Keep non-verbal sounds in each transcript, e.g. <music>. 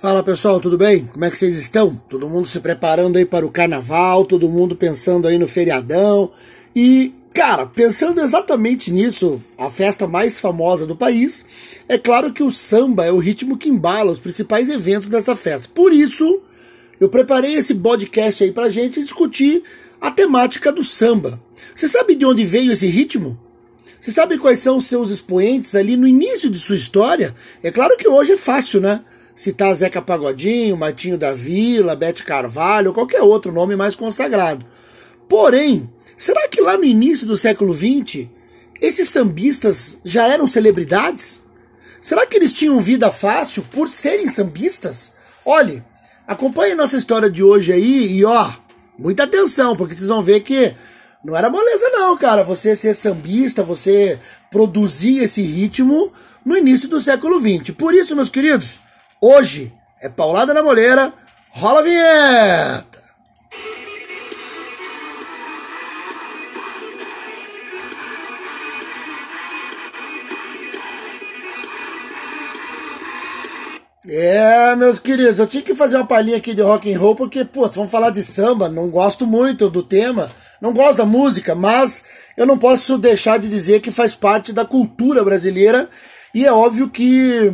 Fala pessoal, tudo bem? Como é que vocês estão? Todo mundo se preparando aí para o carnaval, todo mundo pensando aí no feriadão e, cara, pensando exatamente nisso, a festa mais famosa do país, é claro que o samba é o ritmo que embala os principais eventos dessa festa. Por isso, eu preparei esse podcast aí pra gente discutir a temática do samba. Você sabe de onde veio esse ritmo? Você sabe quais são os seus expoentes ali no início de sua história? É claro que hoje é fácil, né? citar Zeca Pagodinho, Matinho da Vila, Bete Carvalho, qualquer outro nome mais consagrado. Porém, será que lá no início do século XX, esses sambistas já eram celebridades? Será que eles tinham vida fácil por serem sambistas? Olhe, acompanhe nossa história de hoje aí e ó, muita atenção, porque vocês vão ver que não era moleza não, cara, você ser sambista, você produzir esse ritmo no início do século XX. Por isso, meus queridos, Hoje é Paulada na Moleira, rola a vinheta! É, meus queridos, eu tinha que fazer uma palhinha aqui de rock and roll porque, pô, vamos falar de samba, não gosto muito do tema, não gosto da música, mas eu não posso deixar de dizer que faz parte da cultura brasileira e é óbvio que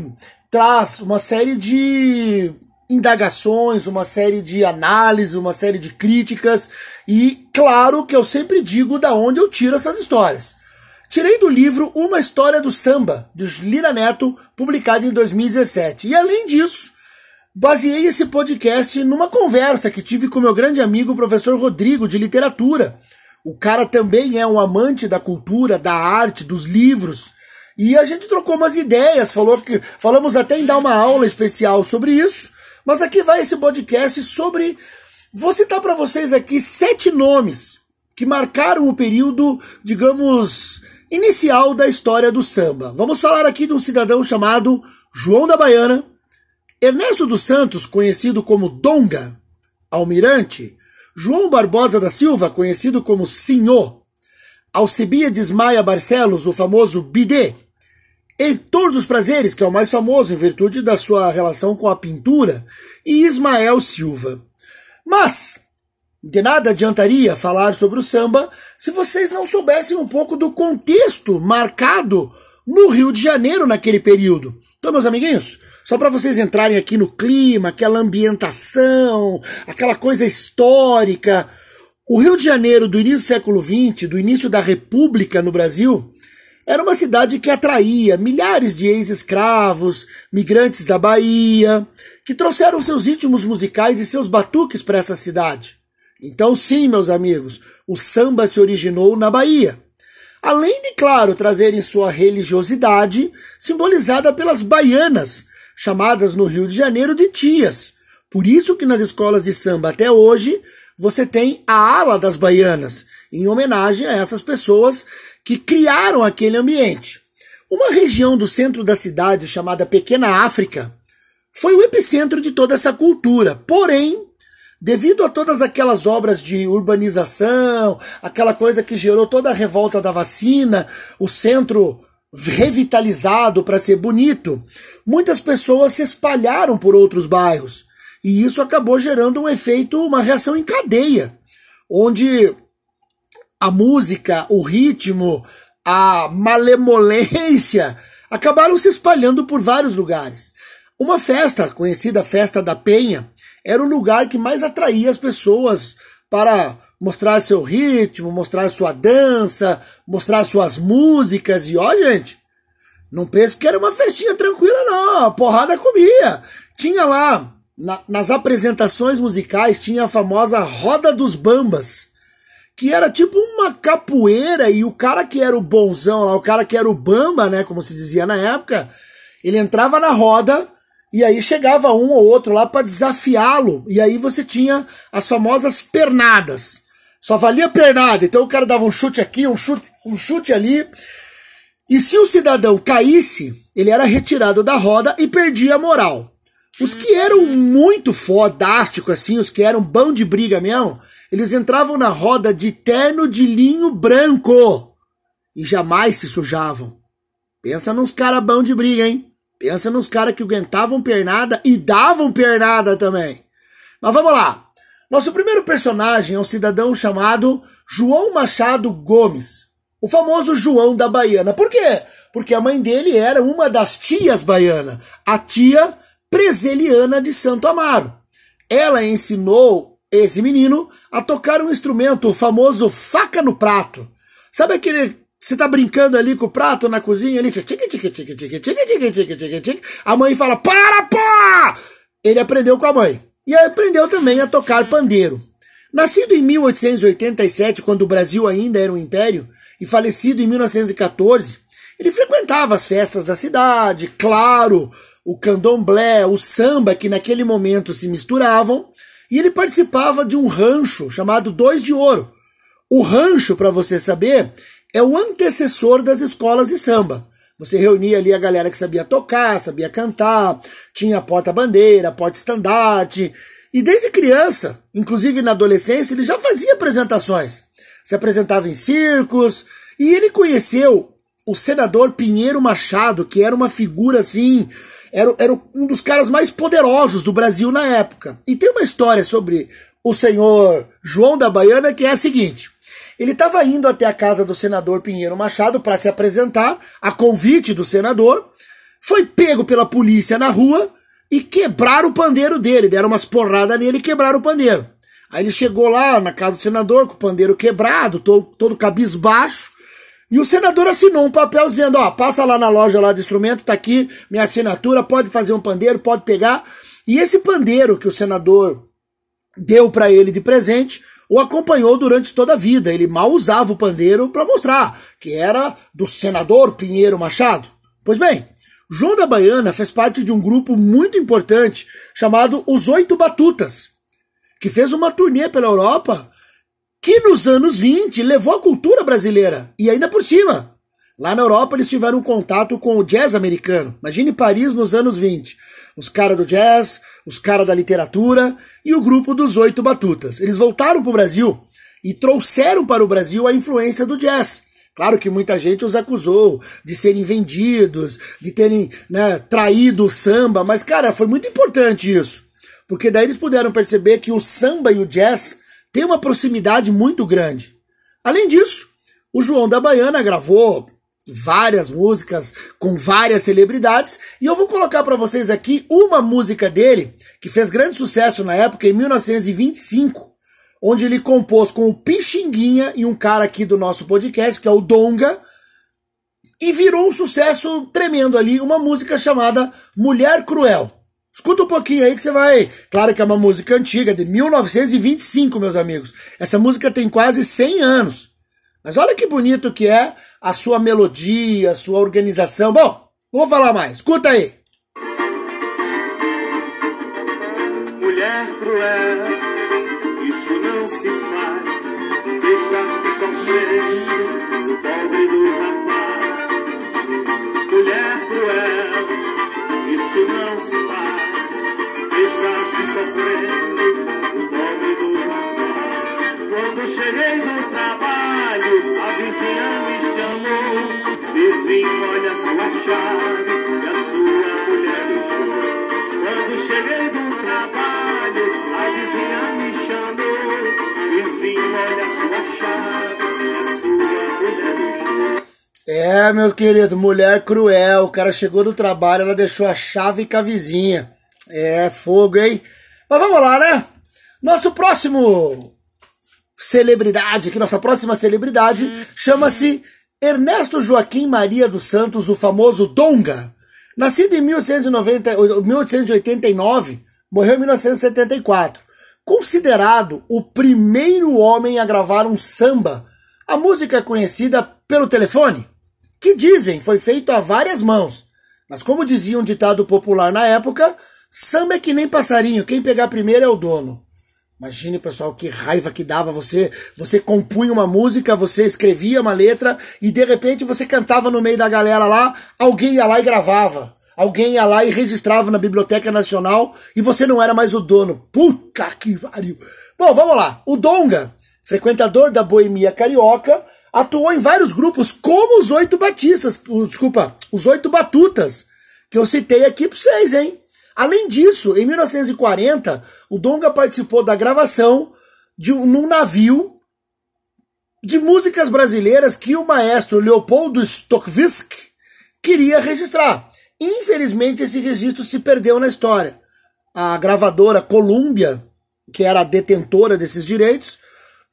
traz uma série de indagações, uma série de análises, uma série de críticas e claro que eu sempre digo da onde eu tiro essas histórias. Tirei do livro Uma História do Samba, de Lira Neto, publicado em 2017. E além disso, baseei esse podcast numa conversa que tive com meu grande amigo, o professor Rodrigo, de literatura. O cara também é um amante da cultura, da arte, dos livros. E a gente trocou umas ideias, falou que falamos até em dar uma aula especial sobre isso. Mas aqui vai esse podcast sobre vou citar para vocês aqui sete nomes que marcaram o período, digamos, inicial da história do samba. Vamos falar aqui de um cidadão chamado João da Baiana, Ernesto dos Santos, conhecido como Donga, Almirante, João Barbosa da Silva, conhecido como Senhor, Alcebiades Maia Barcelos, o famoso Bidê, Heitor dos Prazeres, que é o mais famoso em virtude da sua relação com a pintura, e Ismael Silva. Mas, de nada adiantaria falar sobre o samba se vocês não soubessem um pouco do contexto marcado no Rio de Janeiro naquele período. Então, meus amiguinhos, só para vocês entrarem aqui no clima, aquela ambientação, aquela coisa histórica. O Rio de Janeiro do início do século XX, do início da República no Brasil, era uma cidade que atraía milhares de ex-escravos, migrantes da Bahia, que trouxeram seus ritmos musicais e seus batuques para essa cidade. Então, sim, meus amigos, o samba se originou na Bahia. Além de, claro, trazerem sua religiosidade, simbolizada pelas baianas, chamadas no Rio de Janeiro de tias. Por isso que nas escolas de samba até hoje você tem a ala das baianas, em homenagem a essas pessoas que criaram aquele ambiente. Uma região do centro da cidade chamada Pequena África foi o epicentro de toda essa cultura. Porém, devido a todas aquelas obras de urbanização, aquela coisa que gerou toda a revolta da vacina, o centro revitalizado para ser bonito, muitas pessoas se espalharam por outros bairros. E isso acabou gerando um efeito, uma reação em cadeia, onde a música, o ritmo, a malemolência <laughs> acabaram se espalhando por vários lugares. Uma festa, conhecida Festa da Penha, era o lugar que mais atraía as pessoas para mostrar seu ritmo, mostrar sua dança, mostrar suas músicas. E ó, gente, não pense que era uma festinha tranquila, não. A porrada comia. Tinha lá, na, nas apresentações musicais, tinha a famosa Roda dos Bambas que era tipo uma capoeira e o cara que era o bonzão lá, o cara que era o bamba, né, como se dizia na época, ele entrava na roda e aí chegava um ou outro lá para desafiá-lo e aí você tinha as famosas pernadas. Só valia pernada, então o cara dava um chute aqui, um chute, um chute ali. E se o cidadão caísse, ele era retirado da roda e perdia a moral. Os que eram muito fodásticos assim, os que eram bão de briga mesmo, eles entravam na roda de terno de linho branco e jamais se sujavam. Pensa nos carabão de briga, hein? Pensa nos caras que aguentavam pernada e davam pernada também. Mas vamos lá. Nosso primeiro personagem é um cidadão chamado João Machado Gomes. O famoso João da Baiana. Por quê? Porque a mãe dele era uma das tias baiana, a tia Preseliana de Santo Amaro. Ela ensinou esse menino a tocar um instrumento, o famoso faca no prato. Sabe aquele você tá brincando ali com o prato na cozinha ali, a mãe fala: "Para, pô!" Ele aprendeu com a mãe e aprendeu também a tocar pandeiro. Nascido em 1887, quando o Brasil ainda era um império, e falecido em 1914, ele frequentava as festas da cidade, claro, o candomblé, o samba que naquele momento se misturavam, e ele participava de um rancho chamado Dois de Ouro. O rancho, para você saber, é o antecessor das escolas de samba. Você reunia ali a galera que sabia tocar, sabia cantar, tinha porta-bandeira, porta-estandarte. E desde criança, inclusive na adolescência, ele já fazia apresentações. Se apresentava em circos, e ele conheceu o senador Pinheiro Machado, que era uma figura assim, era, era um dos caras mais poderosos do Brasil na época. E tem uma história sobre o senhor João da Baiana que é a seguinte. Ele estava indo até a casa do senador Pinheiro Machado para se apresentar, a convite do senador, foi pego pela polícia na rua e quebraram o pandeiro dele, deram umas porradas nele e quebraram o pandeiro. Aí ele chegou lá na casa do senador com o pandeiro quebrado, todo, todo cabisbaixo, e o senador assinou um papel dizendo, ó, passa lá na loja lá de instrumento, tá aqui minha assinatura, pode fazer um pandeiro, pode pegar. E esse pandeiro que o senador deu para ele de presente, o acompanhou durante toda a vida. Ele mal usava o pandeiro para mostrar que era do senador Pinheiro Machado. Pois bem, João da Baiana fez parte de um grupo muito importante chamado Os Oito Batutas, que fez uma turnê pela Europa que nos anos 20 levou a cultura brasileira. E ainda por cima, Lá na Europa eles tiveram contato com o jazz americano. Imagine Paris nos anos 20. Os caras do jazz, os caras da literatura e o grupo dos oito batutas. Eles voltaram para o Brasil e trouxeram para o Brasil a influência do jazz. Claro que muita gente os acusou de serem vendidos, de terem né, traído o samba, mas cara, foi muito importante isso. Porque daí eles puderam perceber que o samba e o jazz têm uma proximidade muito grande. Além disso, o João da Baiana gravou várias músicas com várias celebridades e eu vou colocar para vocês aqui uma música dele que fez grande sucesso na época em 1925, onde ele compôs com o Pixinguinha e um cara aqui do nosso podcast que é o Donga e virou um sucesso tremendo ali, uma música chamada Mulher Cruel. Escuta um pouquinho aí que você vai. Claro que é uma música antiga, de 1925, meus amigos. Essa música tem quase 100 anos. Mas olha que bonito que é a sua melodia, a sua organização. Bom, vou falar mais. Escuta aí. Mulher cruel, isso não se faz. Deixaste sofrer o pobre do rapaz. Mulher cruel, isso não se faz. Deixaste sofrer o pobre do rapaz. Quando cheguei no trabalho, a vizinha me chamou. Vizinho, olha a sua chave e a sua mulher deixou. Quando cheguei do trabalho, a vizinha me chamou. Vizinho, olha a sua chave e a sua mulher. É, meu querido, mulher cruel. O cara chegou do trabalho, ela deixou a chave com a vizinha. É fogo, hein? Mas vamos lá, né? Nosso próximo celebridade, aqui nossa próxima celebridade, chama-se Ernesto Joaquim Maria dos Santos, o famoso Donga. Nascido em 1890, 1889, morreu em 1974. Considerado o primeiro homem a gravar um samba, a música é conhecida pelo telefone, que dizem foi feito a várias mãos. Mas como dizia um ditado popular na época, samba é que nem passarinho, quem pegar primeiro é o dono. Imagine, pessoal, que raiva que dava você. Você compunha uma música, você escrevia uma letra e de repente você cantava no meio da galera lá, alguém ia lá e gravava. Alguém ia lá e registrava na Biblioteca Nacional e você não era mais o dono. Puta que pariu. Bom, vamos lá. O Donga, frequentador da boemia carioca, atuou em vários grupos como os Oito Batistas, desculpa, os Oito Batutas, que eu citei aqui para vocês, hein? Além disso, em 1940, o Donga participou da gravação de um, num navio de músicas brasileiras que o maestro Leopoldo Stokowski queria registrar. Infelizmente, esse registro se perdeu na história. A gravadora Columbia, que era a detentora desses direitos,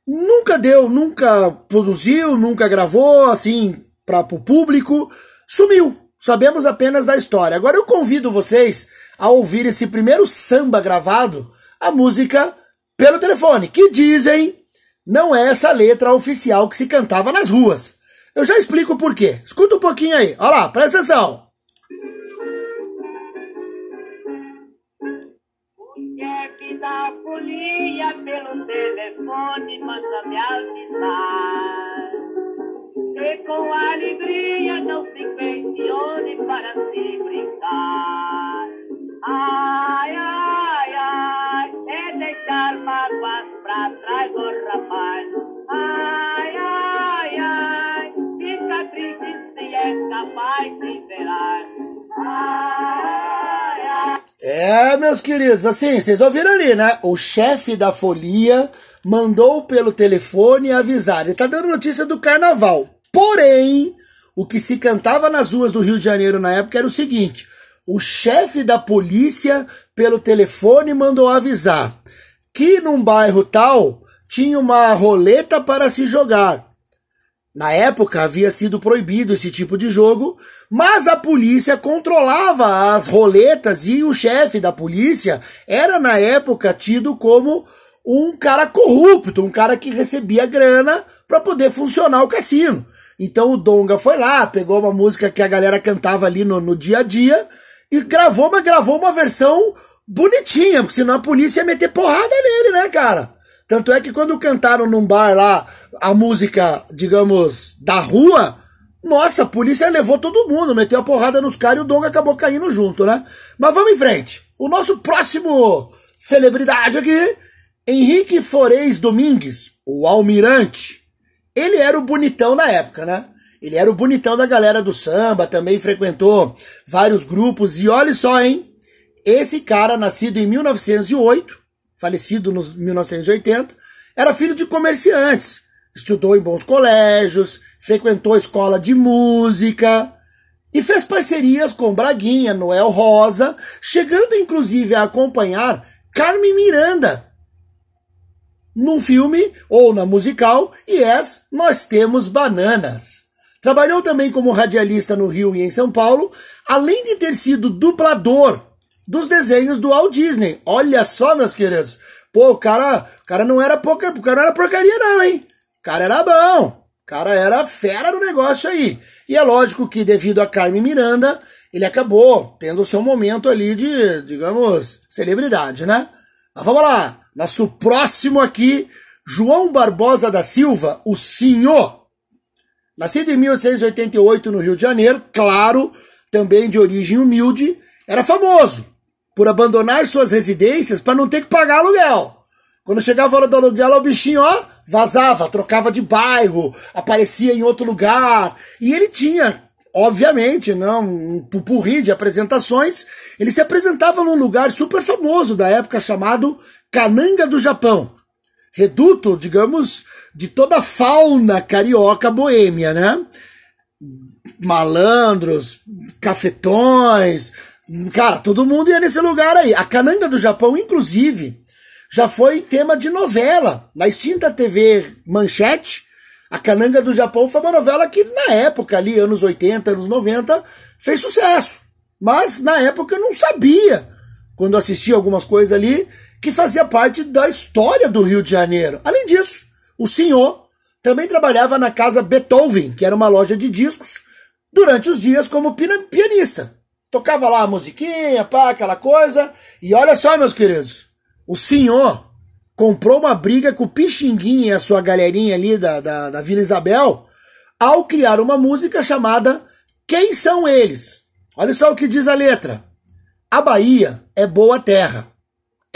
nunca deu, nunca produziu, nunca gravou assim para o público, sumiu. Sabemos apenas da história. Agora eu convido vocês a ouvir esse primeiro samba gravado, a música pelo telefone, que dizem não é essa letra oficial que se cantava nas ruas. Eu já explico por quê. Escuta um pouquinho aí. Olha lá, presta atenção. da folia pelo telefone manda me avisar. E com alegria não se questione para se brincar. Ai, ai, ai, é deixar mágoas pra trás, oh, rapaz. Ai, ai, ai, fica triste se é capaz de verar. Ai, ai. É, meus queridos, assim, vocês ouviram ali, né? O chefe da folia mandou pelo telefone avisar. Ele tá dando notícia do carnaval. Porém, o que se cantava nas ruas do Rio de Janeiro na época era o seguinte: o chefe da polícia, pelo telefone, mandou avisar que num bairro tal tinha uma roleta para se jogar. Na época havia sido proibido esse tipo de jogo, mas a polícia controlava as roletas e o chefe da polícia era na época tido como um cara corrupto, um cara que recebia grana para poder funcionar o cassino. Então o Donga foi lá, pegou uma música que a galera cantava ali no, no dia a dia e gravou, mas gravou uma versão bonitinha, porque senão a polícia ia meter porrada nele, né, cara? Tanto é que quando cantaram num bar lá a música, digamos, da rua, nossa, a polícia levou todo mundo, meteu a porrada nos caras e o Donga acabou caindo junto, né? Mas vamos em frente. O nosso próximo celebridade aqui, Henrique Forez Domingues, o Almirante. Ele era o bonitão na época, né? Ele era o bonitão da galera do samba, também frequentou vários grupos. E olha só, hein? Esse cara, nascido em 1908, falecido nos 1980, era filho de comerciantes. Estudou em bons colégios, frequentou escola de música e fez parcerias com Braguinha, Noel Rosa, chegando inclusive a acompanhar Carmen Miranda num filme ou na musical Yes, Nós Temos Bananas. Trabalhou também como radialista no Rio e em São Paulo, além de ter sido dublador dos desenhos do Walt Disney. Olha só, meus queridos. Pô, o cara, o cara não era pouca, o cara não era porcaria não, hein? O cara era bom. O cara era fera no negócio aí. E é lógico que devido a Carmen Miranda, ele acabou tendo o seu momento ali de, digamos, celebridade, né? Mas vamos lá. Nosso próximo aqui, João Barbosa da Silva, o senhor. Nascido em 1888 no Rio de Janeiro, claro, também de origem humilde, era famoso por abandonar suas residências para não ter que pagar aluguel. Quando chegava a hora do aluguel, o bichinho, ó, vazava, trocava de bairro, aparecia em outro lugar. E ele tinha, obviamente, não, um pupurri de apresentações. Ele se apresentava num lugar super famoso da época chamado Cananga do Japão. Reduto, digamos, de toda a fauna carioca boêmia, né? Malandros, cafetões, Cara, todo mundo ia nesse lugar aí. A Cananga do Japão, inclusive, já foi tema de novela. Na extinta TV Manchete, a Cananga do Japão foi uma novela que, na época ali, anos 80, anos 90, fez sucesso. Mas, na época, eu não sabia, quando assistia algumas coisas ali, que fazia parte da história do Rio de Janeiro. Além disso, o senhor também trabalhava na casa Beethoven, que era uma loja de discos, durante os dias como pianista. Tocava lá a musiquinha, pá, aquela coisa. E olha só, meus queridos, o senhor comprou uma briga com o Pixinguinha e a sua galerinha ali da, da, da Vila Isabel ao criar uma música chamada Quem São Eles? Olha só o que diz a letra. A Bahia é boa terra.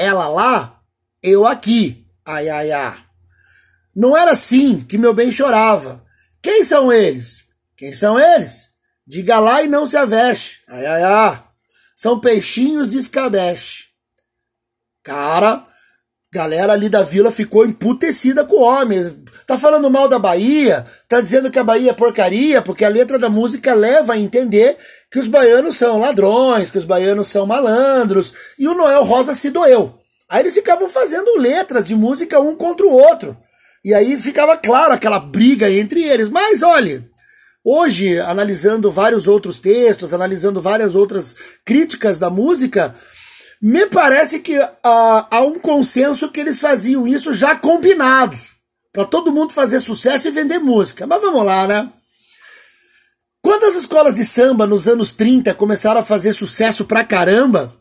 Ela lá, eu aqui. Ai, ai, ai. Não era assim que meu bem chorava. Quem são eles? Quem são eles? Diga lá e não se aveste. Ai, ai, ai. são peixinhos de escabeche. Cara, galera ali da vila ficou emputecida com o homem. Tá falando mal da Bahia, tá dizendo que a Bahia é porcaria, porque a letra da música leva a entender que os baianos são ladrões, que os baianos são malandros, e o Noel Rosa se doeu. Aí eles ficavam fazendo letras de música um contra o outro. E aí ficava claro aquela briga entre eles. Mas olha, hoje, analisando vários outros textos, analisando várias outras críticas da música, me parece que uh, há um consenso que eles faziam isso já combinados. Para todo mundo fazer sucesso e vender música. Mas vamos lá, né? Quando as escolas de samba nos anos 30 começaram a fazer sucesso pra caramba,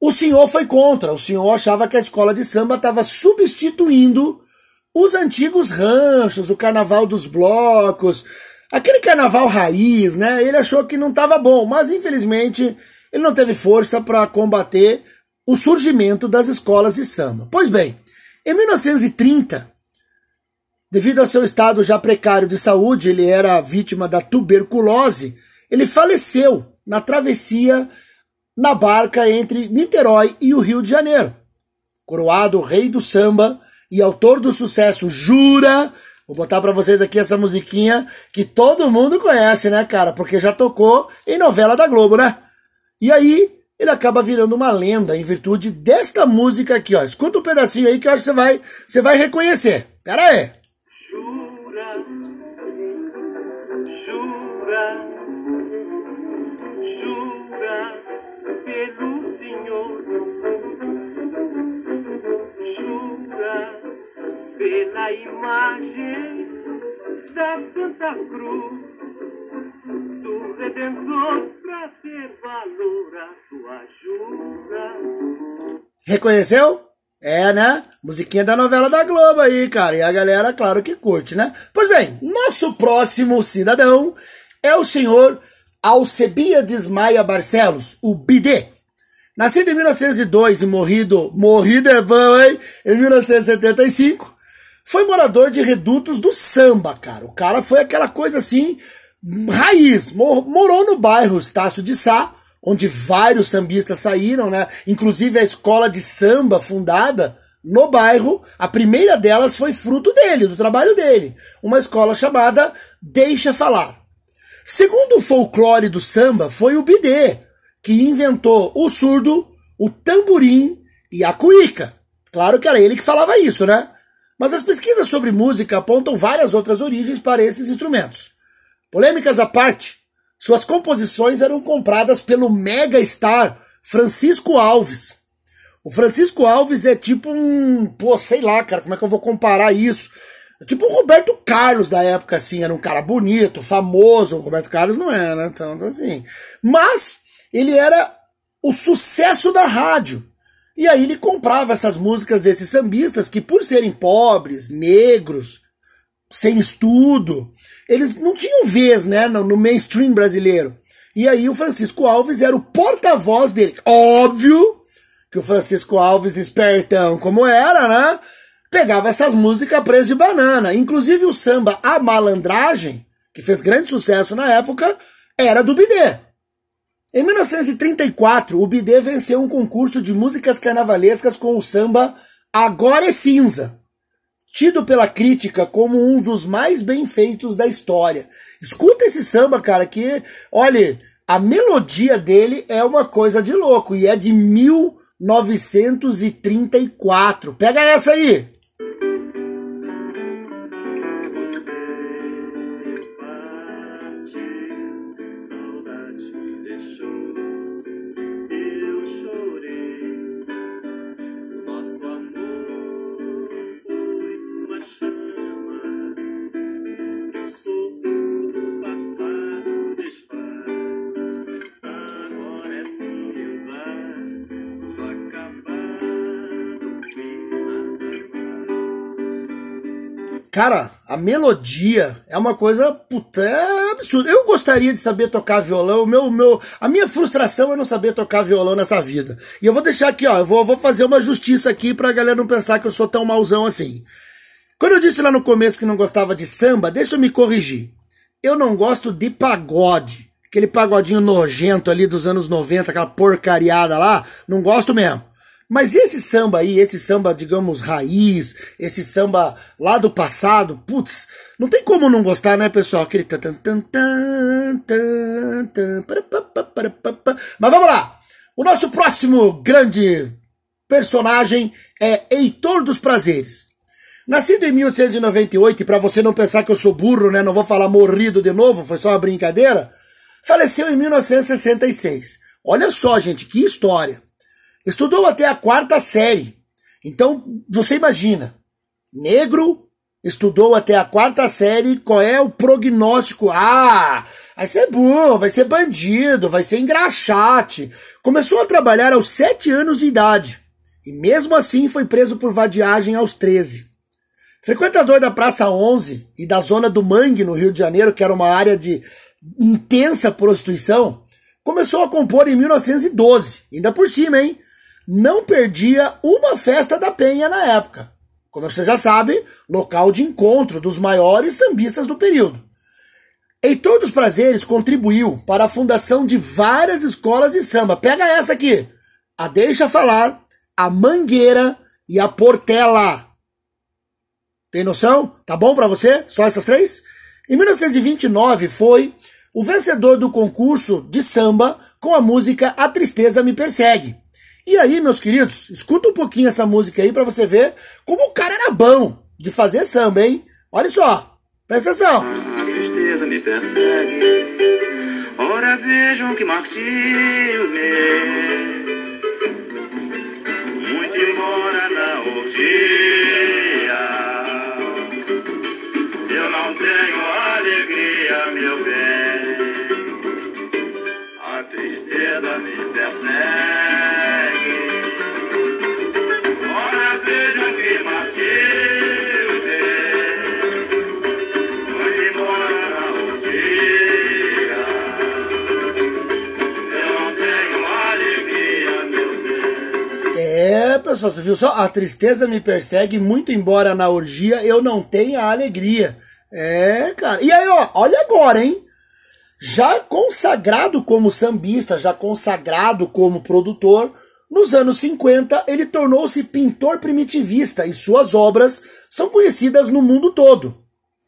o senhor foi contra. O senhor achava que a escola de samba estava substituindo os antigos ranchos, o carnaval dos blocos, aquele carnaval raiz, né? Ele achou que não estava bom, mas infelizmente ele não teve força para combater o surgimento das escolas de samba. Pois bem, em 1930, devido ao seu estado já precário de saúde, ele era vítima da tuberculose, ele faleceu na travessia na barca entre Niterói e o Rio de Janeiro. Coroado rei do samba e autor do sucesso Jura, vou botar para vocês aqui essa musiquinha que todo mundo conhece, né, cara? Porque já tocou em novela da Globo, né? E aí ele acaba virando uma lenda em virtude desta música aqui, ó. Escuta um pedacinho aí que eu acho que você vai, você vai reconhecer. Pera aí. Pela imagem da Santa Cruz do Redentor pra ter valor a tua ajuda. Reconheceu? É, né? Musiquinha da novela da Globo aí, cara. E a galera, claro que curte, né? Pois bem, nosso próximo cidadão é o senhor Alcebiades Maia Barcelos, o Bidê. Nascido em 1902 e morrido, morrido é bom, hein? Em 1975, foi morador de redutos do samba, cara. O cara foi aquela coisa assim, raiz. Morou no bairro Estácio de Sá, onde vários sambistas saíram, né? Inclusive a escola de samba fundada no bairro, a primeira delas foi fruto dele, do trabalho dele. Uma escola chamada Deixa Falar. Segundo o folclore do samba, foi o Bidê que inventou o surdo, o tamborim e a cuíca. Claro que era ele que falava isso, né? Mas as pesquisas sobre música apontam várias outras origens para esses instrumentos. Polêmicas à parte, suas composições eram compradas pelo mega star Francisco Alves. O Francisco Alves é tipo um. Pô, sei lá, cara, como é que eu vou comparar isso? É tipo o Roberto Carlos da época, assim, era um cara bonito, famoso. O Roberto Carlos não é, né? Então, então assim. Mas ele era o sucesso da rádio. E aí ele comprava essas músicas desses sambistas que, por serem pobres, negros, sem estudo, eles não tinham vez né, no, mainstream brasileiro. E aí o Francisco Alves era o porta-voz dele. Óbvio que o Francisco Alves, espertão como era, né? Pegava essas músicas preso de banana. Inclusive o samba A Malandragem, que fez grande sucesso na época, era do Bidê. Em 1934, o Bidê venceu um concurso de músicas carnavalescas com o samba Agora é Cinza, tido pela crítica como um dos mais bem feitos da história. Escuta esse samba, cara, que, olha, a melodia dele é uma coisa de louco e é de 1934. Pega essa aí! Cara, a melodia é uma coisa puta, é absurda. Eu gostaria de saber tocar violão. Meu, meu, a minha frustração é não saber tocar violão nessa vida. E eu vou deixar aqui, ó. Eu vou, vou fazer uma justiça aqui pra galera não pensar que eu sou tão mauzão assim. Quando eu disse lá no começo que não gostava de samba, deixa eu me corrigir. Eu não gosto de pagode. Aquele pagodinho nojento ali dos anos 90, aquela porcariada lá, não gosto mesmo. Mas esse samba aí, esse samba, digamos, raiz, esse samba lá do passado, putz, não tem como não gostar, né, pessoal? Aquele tan tan tan tan tan. Mas vamos lá! O nosso próximo grande personagem é Heitor dos Prazeres. Nascido em 1898, e para você não pensar que eu sou burro, né, não vou falar morrido de novo, foi só uma brincadeira, faleceu em 1966. Olha só, gente, que história. Estudou até a quarta série. Então, você imagina, negro, estudou até a quarta série, qual é o prognóstico? Ah, vai ser burro, vai ser bandido, vai ser engraxate. Começou a trabalhar aos sete anos de idade. E mesmo assim foi preso por vadiagem aos 13. Frequentador da Praça 11 e da zona do Mangue, no Rio de Janeiro, que era uma área de intensa prostituição, começou a compor em 1912. Ainda por cima, hein? Não perdia uma festa da Penha na época. Como você já sabe, local de encontro dos maiores sambistas do período. Heitor dos Prazeres contribuiu para a fundação de várias escolas de samba. Pega essa aqui. A Deixa Falar, a Mangueira e a Portela. Tem noção? Tá bom para você? Só essas três? Em 1929 foi o vencedor do concurso de samba com a música A Tristeza Me Persegue. E aí, meus queridos, escuta um pouquinho essa música aí para você ver como o cara era bom de fazer samba, hein? Olha só, presta atenção. A tristeza me persegue, ora vejam que martírio meu. Pessoal, você viu só? A tristeza me persegue, muito embora na orgia eu não tenha alegria. É, cara. E aí, ó, olha agora, hein? Já consagrado como sambista, já consagrado como produtor, nos anos 50 ele tornou-se pintor primitivista e suas obras são conhecidas no mundo todo.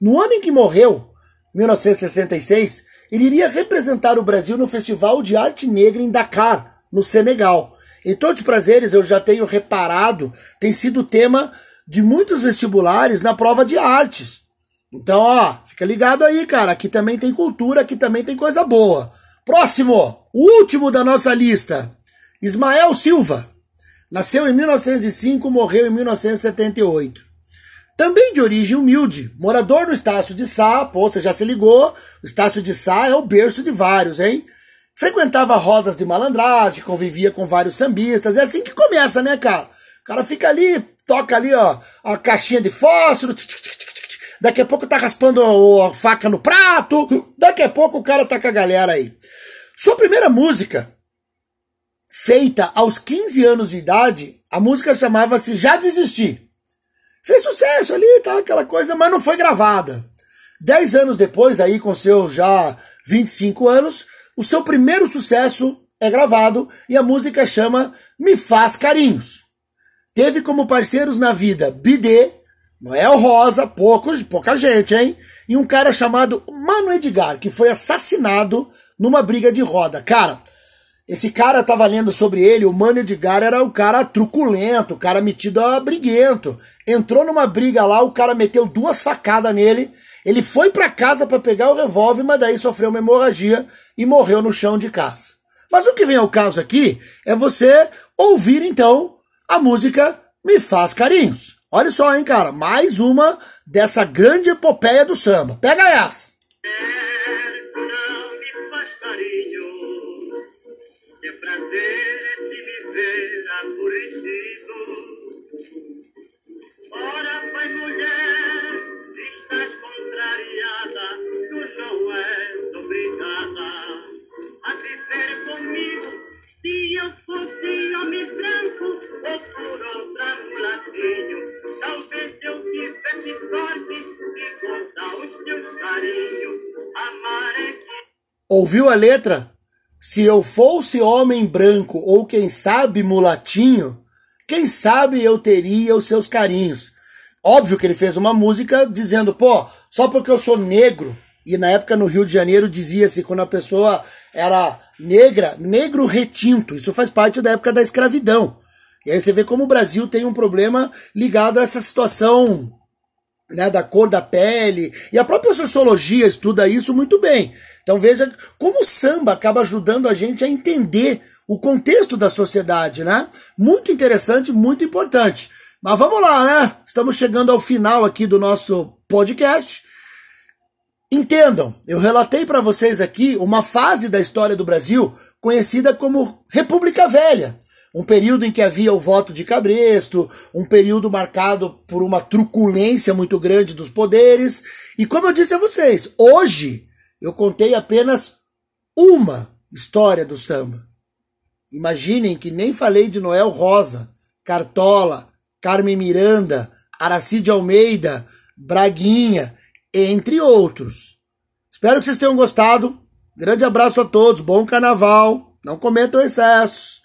No ano em que morreu, 1966, ele iria representar o Brasil no Festival de Arte Negra em Dakar, no Senegal. Em todos os prazeres, eu já tenho reparado, tem sido tema de muitos vestibulares na prova de artes. Então, ó, fica ligado aí, cara. Aqui também tem cultura, aqui também tem coisa boa. Próximo, o último da nossa lista. Ismael Silva. Nasceu em 1905, morreu em 1978. Também de origem humilde, morador no Estácio de Sá, pô, você já se ligou, o Estácio de Sá é o berço de vários, hein? Frequentava rodas de malandragem, convivia com vários sambistas, é assim que começa, né, cara? O cara fica ali, toca ali, ó, a caixinha de fósforo, tch, tch, tch, daqui a pouco tá raspando a a faca no prato, daqui a pouco o cara tá com a galera aí. Sua primeira música, feita aos 15 anos de idade, a música chamava-se Já Desisti. Fez sucesso ali, tá? Aquela coisa, mas não foi gravada. Dez anos depois, aí com seus já 25 anos, o seu primeiro sucesso é gravado e a música chama Me Faz Carinhos. Teve como parceiros na vida Bidê, Noel Rosa, poucos, pouca gente, hein? E um cara chamado Mano Edgar, que foi assassinado numa briga de roda. Cara, esse cara tava lendo sobre ele, o Mano Edgar era o cara truculento, o cara metido a briguento. Entrou numa briga lá, o cara meteu duas facadas nele. Ele foi para casa para pegar o revólver, mas daí sofreu uma hemorragia e morreu no chão de casa. Mas o que vem ao caso aqui é você ouvir então a música Me Faz Carinhos. Olha só, hein, cara, mais uma dessa grande epopeia do samba. Pega essa. Viver aborrecido. Ora, pai, mulher, estás contrariada, tu não és obrigada a viver comigo. Se eu fosse homem branco ou por outra mulatinho, talvez eu tivesse sorte de gozar os teus carinhos. Amar é que Ouviu a letra? Se eu fosse homem branco ou quem sabe mulatinho, quem sabe eu teria os seus carinhos. Óbvio que ele fez uma música dizendo, pô, só porque eu sou negro, e na época no Rio de Janeiro dizia-se quando a pessoa era negra, negro retinto. Isso faz parte da época da escravidão. E aí você vê como o Brasil tem um problema ligado a essa situação né, da cor da pele. E a própria sociologia estuda isso muito bem. Então veja como o samba acaba ajudando a gente a entender o contexto da sociedade, né? Muito interessante, muito importante. Mas vamos lá, né? Estamos chegando ao final aqui do nosso podcast. Entendam, eu relatei para vocês aqui uma fase da história do Brasil conhecida como República Velha. Um período em que havia o voto de cabresto, um período marcado por uma truculência muito grande dos poderes. E como eu disse a vocês, hoje eu contei apenas uma história do samba. Imaginem que nem falei de Noel Rosa, Cartola, Carmen Miranda, Aracide Almeida, Braguinha entre outros. Espero que vocês tenham gostado. Grande abraço a todos, bom carnaval, não cometam excessos.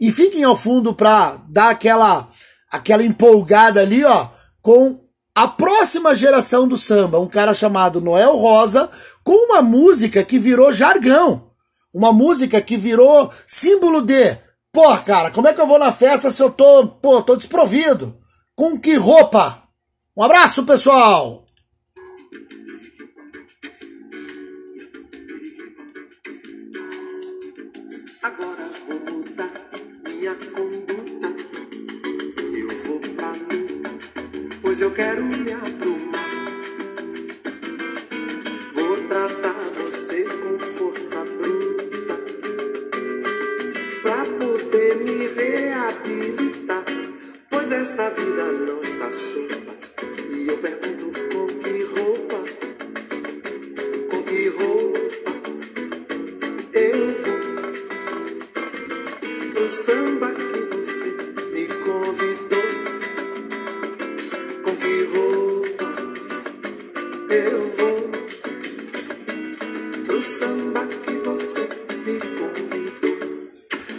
E fiquem ao fundo para dar aquela aquela empolgada ali, ó, com a próxima geração do samba, um cara chamado Noel Rosa, com uma música que virou jargão. Uma música que virou símbolo de, pô, cara, como é que eu vou na festa se eu tô, pô, tô desprovido? Com que roupa? Um abraço, pessoal! Agora vou minha conduta. Eu vou pra mim, pois eu quero me aprumar.